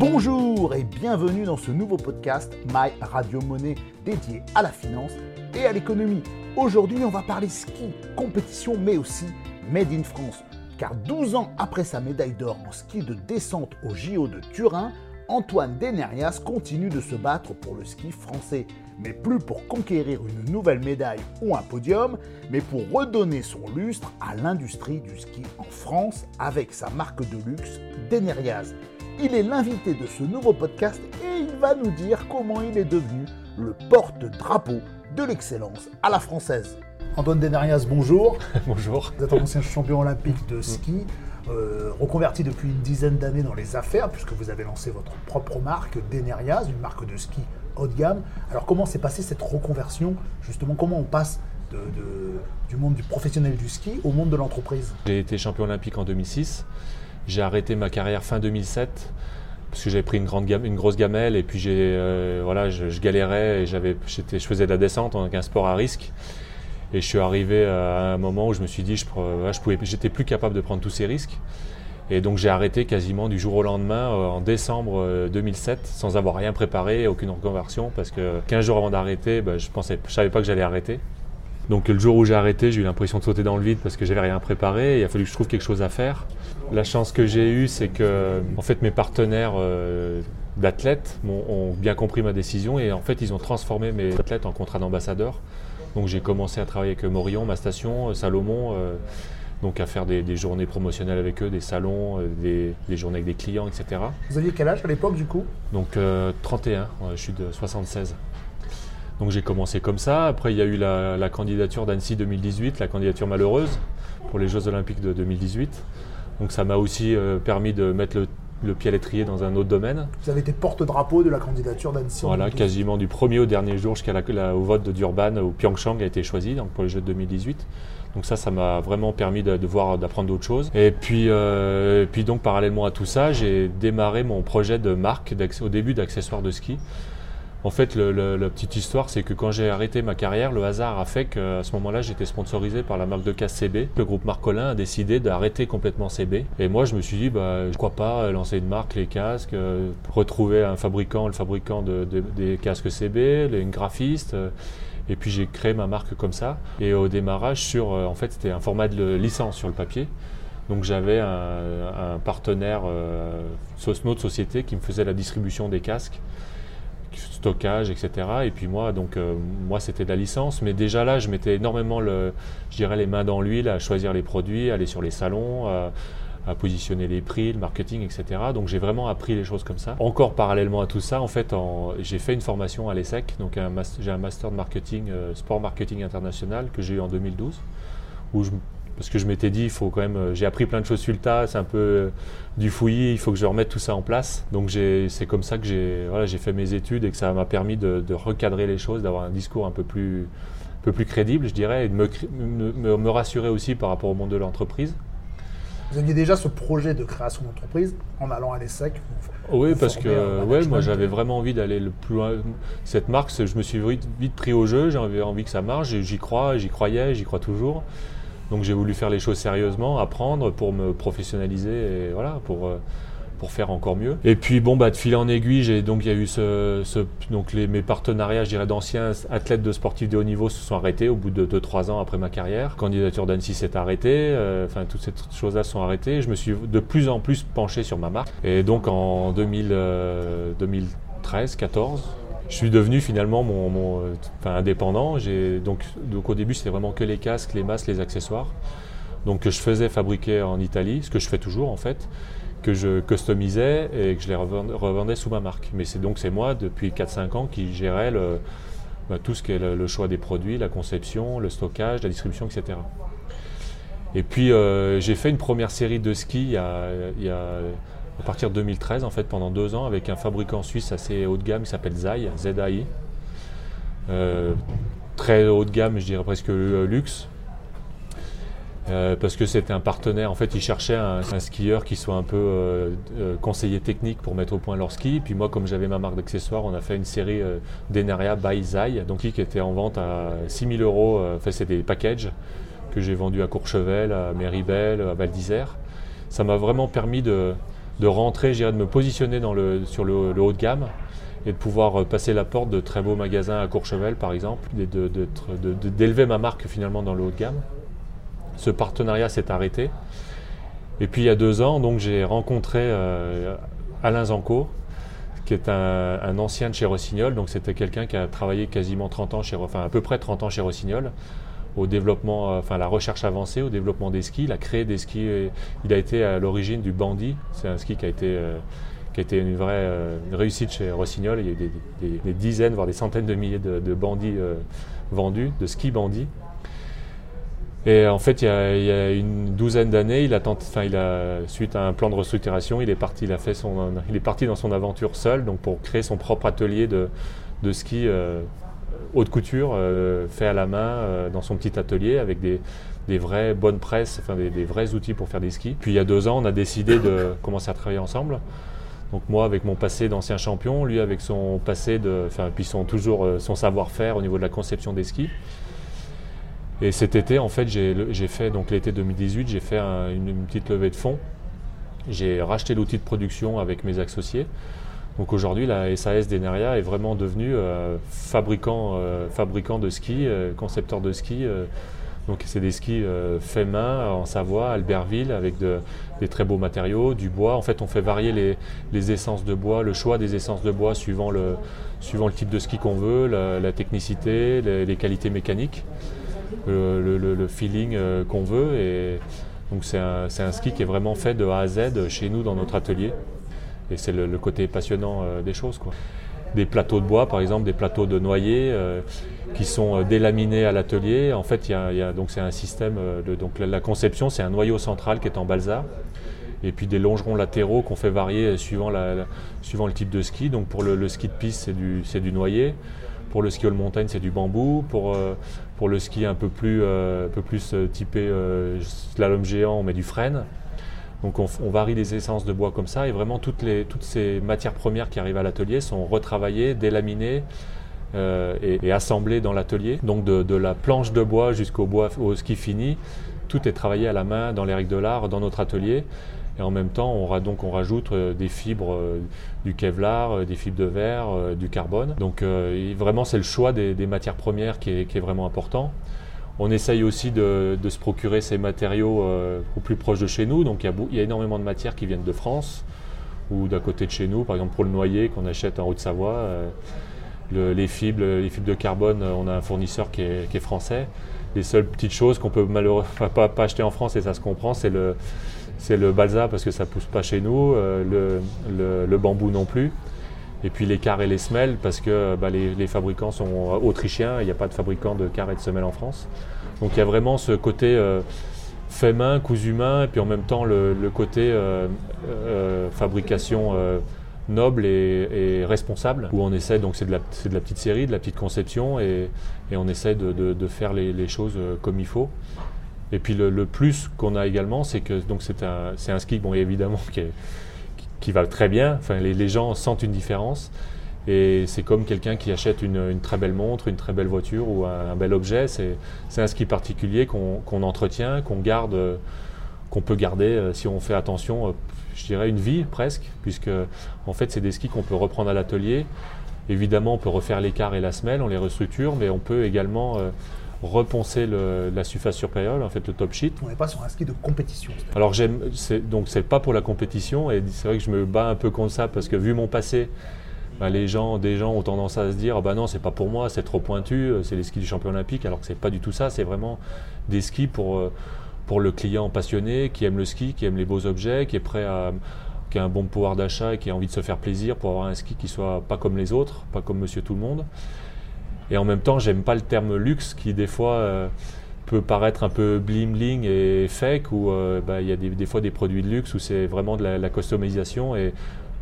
Bonjour et bienvenue dans ce nouveau podcast My Radio Monnaie dédié à la finance et à l'économie. Aujourd'hui, on va parler ski, compétition, mais aussi Made in France. Car 12 ans après sa médaille d'or en ski de descente au JO de Turin, Antoine Denerias continue de se battre pour le ski français. Mais plus pour conquérir une nouvelle médaille ou un podium, mais pour redonner son lustre à l'industrie du ski en France avec sa marque de luxe Denerias. Il est l'invité de ce nouveau podcast et il va nous dire comment il est devenu le porte-drapeau de l'excellence à la française. Antoine Denerias, bonjour. bonjour. Vous êtes un ancien champion olympique de ski. Euh, reconverti depuis une dizaine d'années dans les affaires, puisque vous avez lancé votre propre marque, Denerias, une marque de ski haut de gamme. Alors comment s'est passée cette reconversion? Justement, comment on passe du monde du professionnel du ski au monde de l'entreprise? J'ai été champion olympique en 2006. J'ai arrêté ma carrière fin 2007 parce que j'avais pris une, grande gamme, une grosse gamelle et puis j'ai, euh, voilà, je, galérais et j'avais, je faisais de la descente, donc un sport à risque. Et je suis arrivé à un moment où je me suis dit, je, je pouvais, j'étais plus capable de prendre tous ces risques. Et donc j'ai arrêté quasiment du jour au lendemain euh, en décembre 2007 euh, sans avoir rien préparé, aucune reconversion parce que 15 jours avant d'arrêter, bah, je pensais, je savais pas que j'allais arrêter. Donc le jour où j'ai arrêté, j'ai eu l'impression de sauter dans le vide parce que j'avais rien préparé. il a fallu que je trouve quelque chose à faire. La chance que j'ai eue, c'est que en fait mes partenaires euh, d'athlètes ont bien compris ma décision et en fait ils ont transformé mes athlètes en contrat d'ambassadeur. Donc j'ai commencé à travailler avec Morion, ma station, euh, Salomon, euh, donc à faire des, journées promotionnelles avec eux, des salons, des, journées avec des clients, etc. Vous aviez quel âge à l'époque du coup? Donc 31, je suis de 76. Donc j'ai commencé comme ça. Après, il y a eu la, la candidature d'Annecy 2018, la candidature malheureuse pour les Jeux Olympiques de 2018. Donc ça m'a aussi permis de mettre le le pied à l'étrier dans un autre domaine. Vous avez été porte-drapeau de la candidature d'Annecy. Voilà, quasiment du premier au dernier jour jusqu'à la, au vote de Durban où Pyeongchang a été choisi donc pour les Jeux de 2018. Donc ça, ça m'a vraiment permis de, voir, d'apprendre d'autres choses. Et puis, euh, puis donc parallèlement à tout ça, j'ai démarré mon projet de marque au début d'accessoires de ski. En fait, la petite histoire, c'est que quand j'ai arrêté ma carrière, le hasard a fait qu'à ce moment-là, j'étais sponsorisé par la marque de casque CB. Le groupe Marcolin a décidé d'arrêter complètement CB. Et moi, je me suis dit, bah, crois pas lancer une marque, les casques, euh, retrouver un fabricant, le fabricant des casques CB, les, une graphiste. Euh, et puis j'ai créé ma marque comme ça. Et au démarrage, sur, euh, en fait, c'était un format de licence sur le papier. Donc j'avais un, partenaire, euh, notre société, qui me faisait la distribution des casques stockage, etc. Et puis moi, donc euh, moi c'était de la licence, mais déjà là, je mettais énormément le, je dirais les mains dans l'huile à choisir les produits, aller sur les salons. À, positionner les prix, le marketing, etc. Donc j'ai vraiment appris les choses comme ça. Encore parallèlement à tout ça, en fait, j'ai fait une formation à l'ESSEC, donc j'ai un master de marketing, euh, sport marketing international que j'ai eu en 2012, où je parce que je m'étais dit, il faut quand même, euh, j'ai appris plein de choses sur le tas, c'est un peu euh, du fouillis, il faut que je remette tout ça en place. Donc c'est comme ça que j'ai voilà, fait mes études et que ça m'a permis de, recadrer les choses, d'avoir un discours un peu plus, un peu plus crédible, je dirais, et de me, me, rassurer aussi par rapport au monde de l'entreprise. Vous aviez déjà ce projet de création d'entreprise en allant à l'ESSEC Oui, parce que ouais, moi j'avais vraiment envie d'aller le plus loin. Cette marque, je me suis vite, vite pris au jeu, j'avais envie que ça marche, j'y crois, j'y croyais, j'y crois toujours. Donc j'ai voulu faire les choses sérieusement, apprendre pour me professionnaliser et voilà, pour, euh, pour faire encore mieux. Et puis bon, bah, de fil en aiguille, j'ai donc il y a eu ce, donc les, mes partenariats, je dirais, d'anciens athlètes de sportifs de haut niveau se sont arrêtés au bout de 2-3 ans après ma carrière. Candidature d'Annecy s'est arrêtée, euh, enfin toutes ces choses-là sont arrêtées. Je me suis de plus en plus penché sur ma marque. Et donc en 2000, 2013, 14, je suis devenu finalement mon, euh, indépendant. Donc, au début, c'était vraiment que les casques, les masques, les accessoires. Donc que je faisais fabriquer en Italie, ce que je fais toujours en fait, que je customisais et que je les revendais sous ma marque. Mais c'est donc c'est moi depuis 4-5 ans qui gérais bah, tout ce qui est le, choix des produits, la conception, le stockage, la distribution, etc. Et puis euh, j'ai fait une première série de ski il y a à partir de 2013, en fait, pendant deux ans, avec un fabricant suisse assez haut de gamme qui s'appelle ZAI, ZAI. Euh, très haut de gamme, je dirais presque luxe. Euh, parce que c'était un partenaire, en fait, il cherchait un, skieur qui soit un peu euh, conseiller technique pour mettre au point leur ski. Puis moi, comme j'avais ma marque d'accessoires, on a fait une série d'Enaria by Zai, donc qui était en vente à 6000 euros. Enfin, c'était des packages que j'ai vendus à Courchevel, à Méribel, à Val d'Isère. Ça m'a vraiment permis de, de rentrer, de me positionner sur le, haut de gamme et de pouvoir passer la porte de très beaux magasins à Courchevel par exemple, et d'élever ma marque finalement dans le haut de gamme. Ce partenariat s'est arrêté. Et puis il y a deux ans, donc j'ai rencontré euh, Alain Zanco, qui est un, ancien de chez Rossignol. Donc c'était quelqu'un qui a travaillé quasiment 30 ans chez, enfin à peu près 30 ans chez Rossignol au développement, euh, enfin la recherche avancée, au développement des skis. Il a créé des skis. il a été à l'origine du Bandy. C'est un ski qui a été euh, qui a été une vraie réussite chez Rossignol. Il y a eu des, dizaines, voire des centaines de milliers de, bandits vendus, de skis bandits. Et en fait, il y a, une douzaine d'années, il a suite à un plan de restructuration, il est parti, il a fait son, il est parti dans son aventure seul, donc pour créer son propre atelier de, de ski euh, haute couture, euh, fait à la main euh, dans son petit atelier avec des, des vraies bonnes presses, enfin des, vrais outils pour faire des skis. Puis il y a deux ans, on a décidé de commencer à travailler ensemble. Donc moi avec mon passé d'ancien champion, lui avec son passé de, enfin puis son toujours son savoir-faire au niveau de la conception des skis. Et cet été, en fait, j'ai fait, donc l'été 2018, j'ai fait une, petite levée de fonds. J'ai racheté l'outil de production avec mes associés. Donc aujourd'hui, la SAS d'Eneria est vraiment devenue euh, fabricant, euh, fabricant de ski, euh, concepteur de ski. donc c'est des skis faits main en Savoie, Albertville, avec des très beaux matériaux, du bois. En fait, on fait varier les, essences de bois, le choix des essences de bois suivant le, type de ski qu'on veut, la, technicité, les qualités mécaniques le, feeling qu'on veut. Donc c'est un, ski qui est vraiment fait de A à Z chez nous dans notre atelier. Et c'est le, côté passionnant euh, des choses. Quoi. Des plateaux de bois, par exemple, des plateaux de noyer euh, qui sont délaminés à l'atelier. En fait, y a, c'est un système. de, donc la, conception, c'est un noyau central qui est en balsa et puis des longerons latéraux qu'on fait varier suivant, la, suivant, le type de ski. Donc pour le, ski de piste, c'est du, du, noyer. Pour le ski all montagne, c'est du bambou. Pour, euh, pour le ski un peu plus, euh, peu plus euh, typé slalom géant, on met du frêne. Donc on, varie les essences de bois comme ça et vraiment toutes, ces matières premières qui arrivent à l'atelier sont retravaillées, délaminées et, assemblées dans l'atelier. Donc de, la planche de bois jusqu'au bois au ski fini, tout est travaillé à la main dans les règles de l'art dans notre atelier. Et en même temps, on, rajoute euh, des fibres euh, du Kevlar, euh, des fibres de verre, du carbone. Donc vraiment, c'est le choix des, matières premières qui est, vraiment important. On essaye aussi de, se procurer ces matériaux au plus proche de chez nous. Donc il y, a énormément de matières qui viennent de France ou d'à côté de chez nous. Par exemple, pour le noyer qu'on achète en Haute-Savoie, les, fibres, les fibres de carbone, on a un fournisseur qui est, français. Les seules petites choses qu'on peut malheureusement pas, acheter en France, et ça se comprend, c'est le, balsa parce que ça pousse pas chez nous, euh, le, bambou non plus. Et puis les carres et les semelles parce que bah, les, fabricants sont autrichiens, il n'y a pas de fabricant de carres et de semelles en France. Donc il y a vraiment ce côté euh, fait main, cousu main, et puis en même temps le, côté euh, fabrication noble et, responsable, où on essaie, donc c'est de, la, petite série, de la petite conception, et, on essaie de, faire les, choses comme il faut. Et puis le, plus qu'on a également, c'est que c'est un, un, ski, bon évidemment, qui, qui, va très bien. Enfin, les, gens sentent une différence. Et c'est comme quelqu'un qui achète une, très belle montre, une très belle voiture ou un, bel objet. C'est un ski particulier qu'on entretient, qu'on garde, qu'on peut garder euh, si on fait attention, euh, je dirais une vie presque, puisque en fait c'est des skis qu'on peut reprendre à l'atelier. Évidemment, on peut refaire l'écart et la semelle, on les restructure, mais on peut également reponcer la surface supérieure, en fait le top sheet. On n'est pas sur un ski de compétition. Alors j'aime, donc c'est pas pour la compétition et c'est vrai que je me bats un peu contre ça parce que vu mon passé, bah, les gens, des gens ont tendance à se dire ah bah non c'est pas pour moi, c'est trop pointu, euh, c'est les skis du champion olympique alors que c'est pas du tout ça, c'est vraiment des skis pour euh, pour le client passionné qui aime le ski, qui aime les beaux objets, qui est prêt à qui a un bon pouvoir d'achat et qui a envie de se faire plaisir pour avoir un ski qui soit pas comme les autres, pas comme Monsieur Tout le Monde. Et en même temps, j'aime pas le terme luxe qui des fois euh, peut paraître un peu bling bling et fake où euh, bah, il y a des, fois des produits de luxe où c'est vraiment de la, customisation et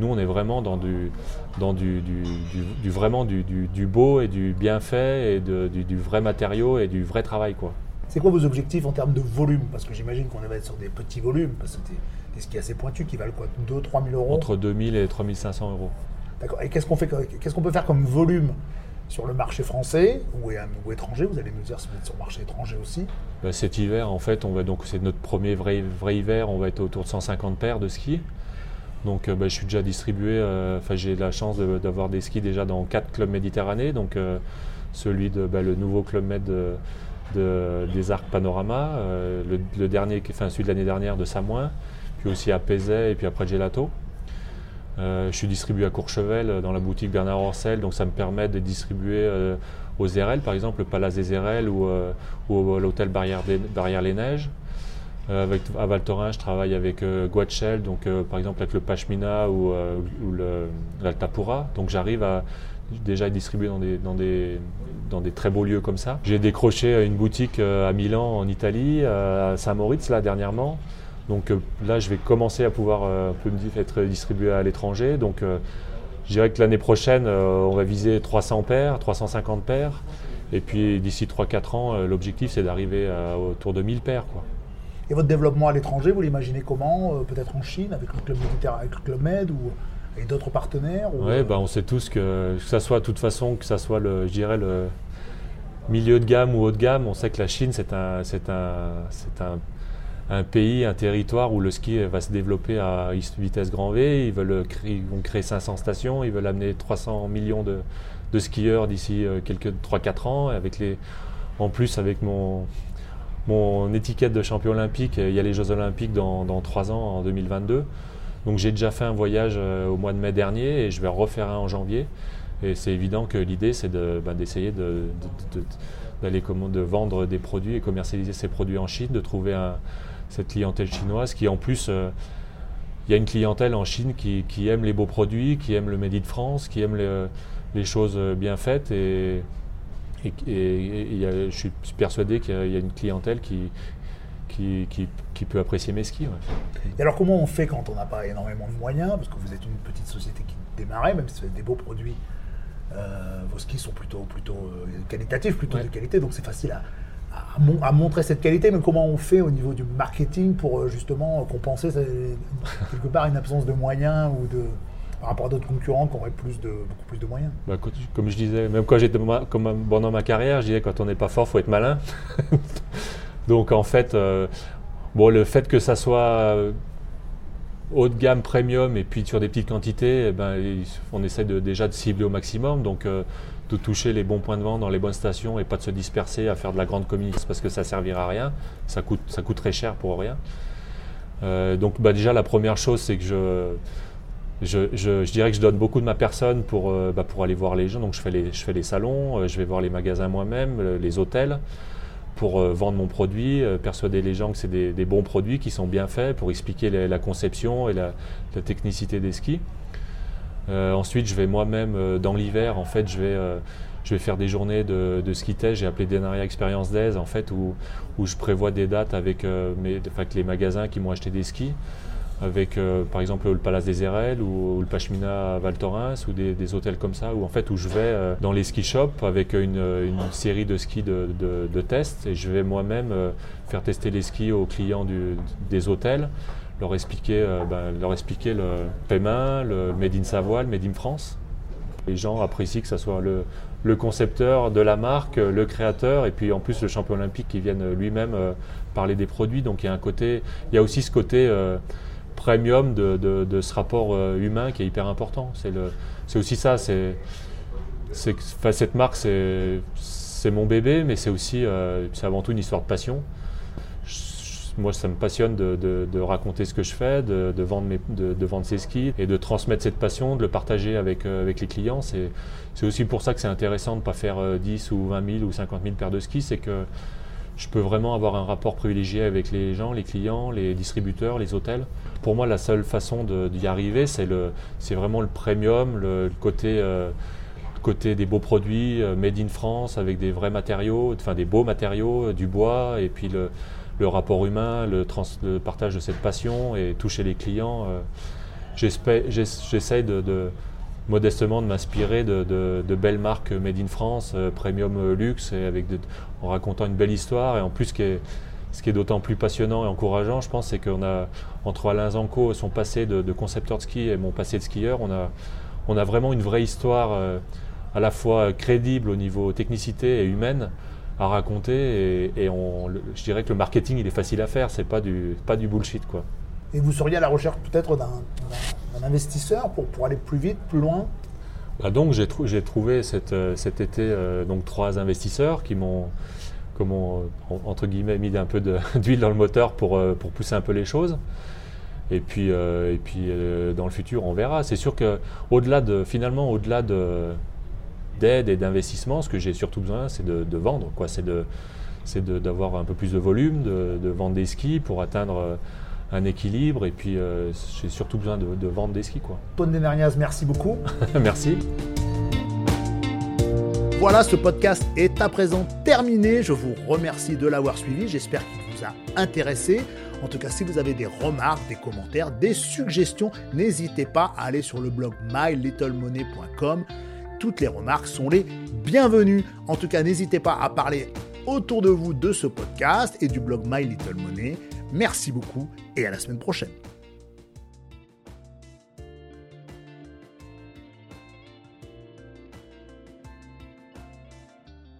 nous on est vraiment dans du, dans du, du, vraiment du, beau et du bien fait et du, vrai matériau et du vrai travail quoi. C'est quoi vos objectifs en termes de volume? Parce que j'imagine qu'on va être sur des petits volumes, parce que c'est des skis assez pointus qui valent quoi? 2-3 000 euros? Entre 2 000 et 3 500 euros. D'accord. Et qu'est-ce qu'on fait Qu'est-ce qu'on peut faire comme volume? Sur le marché français ou, étranger Vous allez nous dire si vous êtes sur le marché étranger aussi. Bah, cet hiver, en fait, on va donc c'est notre premier vrai, hiver, on va être autour de 150 paires de skis. Donc bah, je suis déjà distribué, enfin j'ai la chance d'avoir des skis déjà dans quatre clubs méditerranéens, donc celui de bah, le nouveau club med des Arcs Panorama, le, dernier, enfin celui de l'année dernière de Samoin, puis aussi à Pézet et puis après Gelato. Je suis distribué à Courchevel dans la boutique Bernard Orcel, donc ça me permet de distribuer aux RL, par exemple, le Palace des RL ou, euh, ou l'hôtel Barrière, les Neiges. Euh, avec, à Val je travaille avec euh, Guachel, donc par exemple avec le Pashmina ou, ou l'Altapura. Donc j'arrive à déjà distribuer dans des, dans, des, dans des très beaux lieux comme ça. J'ai décroché une boutique à Milan, en Italie, à Saint-Moritz, là, dernièrement. Donc là, je vais commencer à pouvoir être distribué à l'étranger. Donc je dirais que l'année prochaine, euh, on va viser 300 paires, 350 paires. Et puis d'ici 3-4 ans, euh, l'objectif c'est d'arriver autour de 1000 paires. Quoi. Et votre développement à l'étranger, vous l'imaginez comment euh, Peut-être en Chine, avec le Club Méditerranée, avec le Club Med ou avec d'autres partenaires Oui, bah, on sait tous que, que ça soit de toute façon, que ça soit le, je dirais le milieu de gamme ou haut de gamme, on sait que la Chine c'est un, c'est un, c'est un un pays, un territoire où le ski va se développer à vitesse grand V. Ils, veulent créer, vont créer 500 stations, ils veulent amener 300 millions de, skieurs d'ici euh, quelques 3-4 ans. Avec les, en plus, avec mon, mon étiquette de champion olympique, il y a les Jeux olympiques dans, dans 3 ans, en 2022. Donc j'ai déjà fait un voyage euh, au mois de mai dernier et je vais refaire un en janvier. Et c'est évident que l'idée, c'est bah, d'essayer de, d'aller de vendre des produits et commercialiser ces produits en Chine, de trouver un, cette clientèle chinoise qui en plus, euh, il y a une clientèle en Chine qui, aime les beaux produits, qui aime le Made in France, qui aime les, choses bien faites et, et, je suis persuadé qu'il y, a une clientèle qui, qui, peut apprécier mes skis. Et alors comment on fait quand on n'a pas énormément de moyens, parce que vous êtes une petite société qui démarrait, même si vous avez des beaux produits, euh, vos skis sont plutôt, plutôt euh, qualitatifs, plutôt de qualité, donc c'est facile à, à, montrer cette qualité, mais comment on fait au niveau du marketing pour euh, justement compenser quelque part une absence de moyens ou par rapport à d'autres concurrents qui auraient beaucoup plus de moyens? Bah, Comme je disais, même quand j'étais pendant ma carrière, je disais quand on n'est pas fort, faut être malin. Donc en fait, euh, bon, le fait que ça soit euh, haut de gamme, premium, et puis sur des petites quantités, eh ben, on essaie déjà de cibler au maximum. De toucher les bons points de vente dans les bonnes stations et pas de se disperser à faire de la grande communication parce que ça servira à rien, ça coûte, ça très cher pour rien. Euh, donc bah, déjà la première chose c'est que je, je, je, dirais que je donne beaucoup de ma personne pour, euh, bah, pour aller voir les gens. Donc je fais les, je fais les salons, euh, je vais voir les magasins moi-même, les hôtels pour vendre mon produit, persuader les gens que c'est des, bons produits qui sont bien faits, pour expliquer la conception et la technicité des skis. Euh, ensuite, je vais moi-même, euh, dans l'hiver, en fait, je vais, euh, je vais faire des journées de, ski test. J'ai appelé Denaria Experience Days, en fait, où, où je prévois des dates avec, mes, les magasins qui m'ont acheté des skis. Avec par exemple le Palace des RL ou, le Pashmina à Val ou des, hôtels comme ça où en fait où je vais dans les ski shops avec une, une série de skis de, de, tests. Et je vais moi-même faire tester les skis aux clients du, des hôtels leur expliquer, euh, ben, leur expliquer le paiement, le Made in Savoie, le Made in France. Les gens apprécient que ce soit le, concepteur de la marque, le créateur, et puis en plus le champion olympique qui vienne lui-même euh, parler des produits. Donc il y a un côté, il y a aussi ce côté euh, premium de, ce rapport humain qui est hyper important. C'est, aussi ça. Cette marque, c'est mon bébé, mais c'est aussi, c'est avant tout une histoire de passion moi, ça me passionne de, raconter ce que je fais, de, vendre mes, ces skis et de transmettre cette passion, de le partager avec, euh, les clients. C'est, aussi pour ça que c'est intéressant de ne pas faire 10 euh, ou 20 000 ou 50 000 paires de skis. C'est que je peux vraiment avoir un rapport privilégié avec les gens, les clients, les distributeurs, les hôtels. Pour moi, la seule façon d'y arriver, c'est vraiment le premium, le, côté. Euh, côté des beaux produits made in France avec des vrais matériaux, enfin des beaux matériaux, du bois et puis le, le rapport humain, le, partage de cette passion et toucher les clients. Euh, j'essaye de, modestement de m'inspirer de, belles marques made in France, euh, premium luxe, et avec en racontant une belle histoire. Et en plus, ce qui est, d'autant plus passionnant et encourageant, je pense, c'est qu'on a, entre Alain Zanco, son passé de, concepteur de ski et mon passé de skieur, on a, on a vraiment une vraie histoire euh, à la fois crédible au niveau technicité et humaine à raconter et, on, je dirais que le marketing il est facile à faire, c'est pas du, pas du bullshit quoi. Et vous seriez à la recherche peut-être d'un investisseurs pour, pour aller plus vite, plus loin? Bah donc j'ai, trouvé cet été donc trois investisseurs qui m'ont, entre guillemets mis un peu d'huile dans le moteur pour, pour pousser un peu les choses. Et puis, et puis dans le futur, on verra. C'est sûr que au-delà de finalement au-delà de, d'aide et d'investissement, ce que j'ai surtout besoin, c'est de, vendre. Quoi. C'est, de, c'est d'avoir un peu plus de volume, de, vendre des skis pour atteindre euh, un équilibre. Et puis, euh, j'ai surtout besoin de, vendre des skis. Quoi. Merci beaucoup. merci. Voilà, ce podcast est à présent terminé. Je vous remercie de l'avoir suivi. J'espère qu'il vous a intéressé. En tout cas, si vous avez des remarques, des commentaires, des suggestions, n'hésitez pas à aller sur le blog mylittlemoney.com toutes les remarques sont les bienvenues. En tout cas, n'hésitez pas à parler autour de vous de ce podcast et du blog My Little Money. Merci beaucoup et à la semaine prochaine.